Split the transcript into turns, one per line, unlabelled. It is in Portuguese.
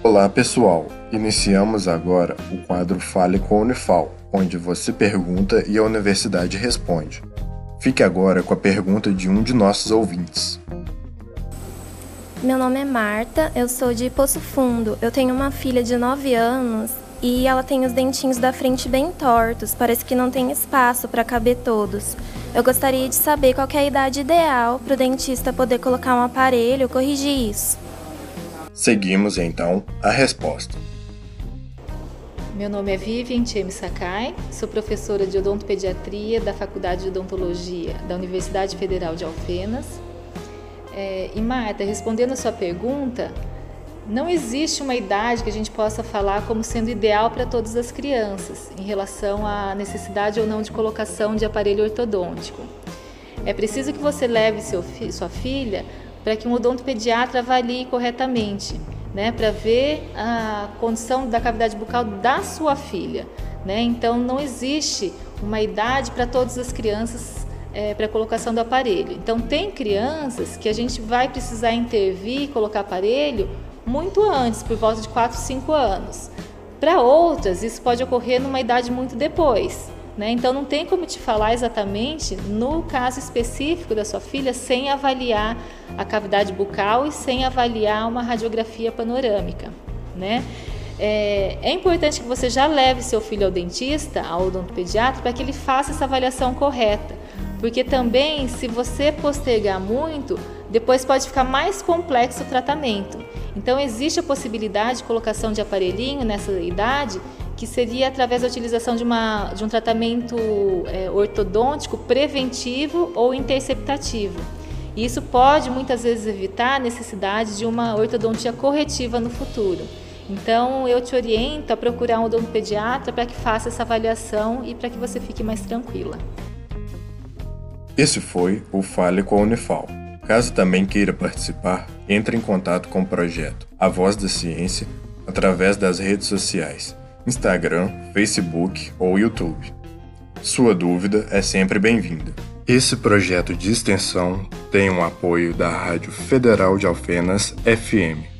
Olá pessoal, iniciamos agora o quadro Fale com a Unifal, onde você pergunta e a universidade responde. Fique agora com a pergunta de um de nossos ouvintes.
Meu nome é Marta, eu sou de Poço Fundo. Eu tenho uma filha de 9 anos e ela tem os dentinhos da frente bem tortos, parece que não tem espaço para caber todos. Eu gostaria de saber qual é a idade ideal para o dentista poder colocar um aparelho corrigir isso.
Seguimos então a resposta.
Meu nome é Vivian Tchemi Sakai, sou professora de odontopediatria da Faculdade de Odontologia da Universidade Federal de Alfenas. É, e Marta, respondendo a sua pergunta, não existe uma idade que a gente possa falar como sendo ideal para todas as crianças em relação à necessidade ou não de colocação de aparelho ortodôntico. É preciso que você leve seu, sua filha para que um odontopediatra avalie corretamente, né, para ver a condição da cavidade bucal da sua filha. Né? Então, não existe uma idade para todas as crianças é, para colocação do aparelho. Então, tem crianças que a gente vai precisar intervir e colocar aparelho muito antes, por volta de 4, 5 anos. Para outras, isso pode ocorrer numa idade muito depois. Né? Então, não tem como te falar exatamente no caso específico da sua filha sem avaliar a cavidade bucal e sem avaliar uma radiografia panorâmica. Né? É, é, importante que você já leve seu filho ao dentista, ao odontopediatra, para que ele faça essa avaliação correta. Porque também, se você postergar muito, depois pode ficar mais complexo o tratamento. Então, existe a possibilidade de colocação de aparelhinho nessa idade, que seria através da utilização de, uma, de um tratamento é, ortodôntico preventivo ou interceptativo. E isso pode muitas vezes evitar a necessidade de uma ortodontia corretiva no futuro. Então, eu te oriento a procurar um odontopediatra para que faça essa avaliação e para que você fique mais tranquila.
Esse foi o Fale com a Unifal. Caso também queira participar, entre em contato com o projeto A Voz da Ciência através das redes sociais, Instagram, Facebook ou YouTube. Sua dúvida é sempre bem-vinda. Esse projeto de extensão tem o um apoio da Rádio Federal de Alfenas FM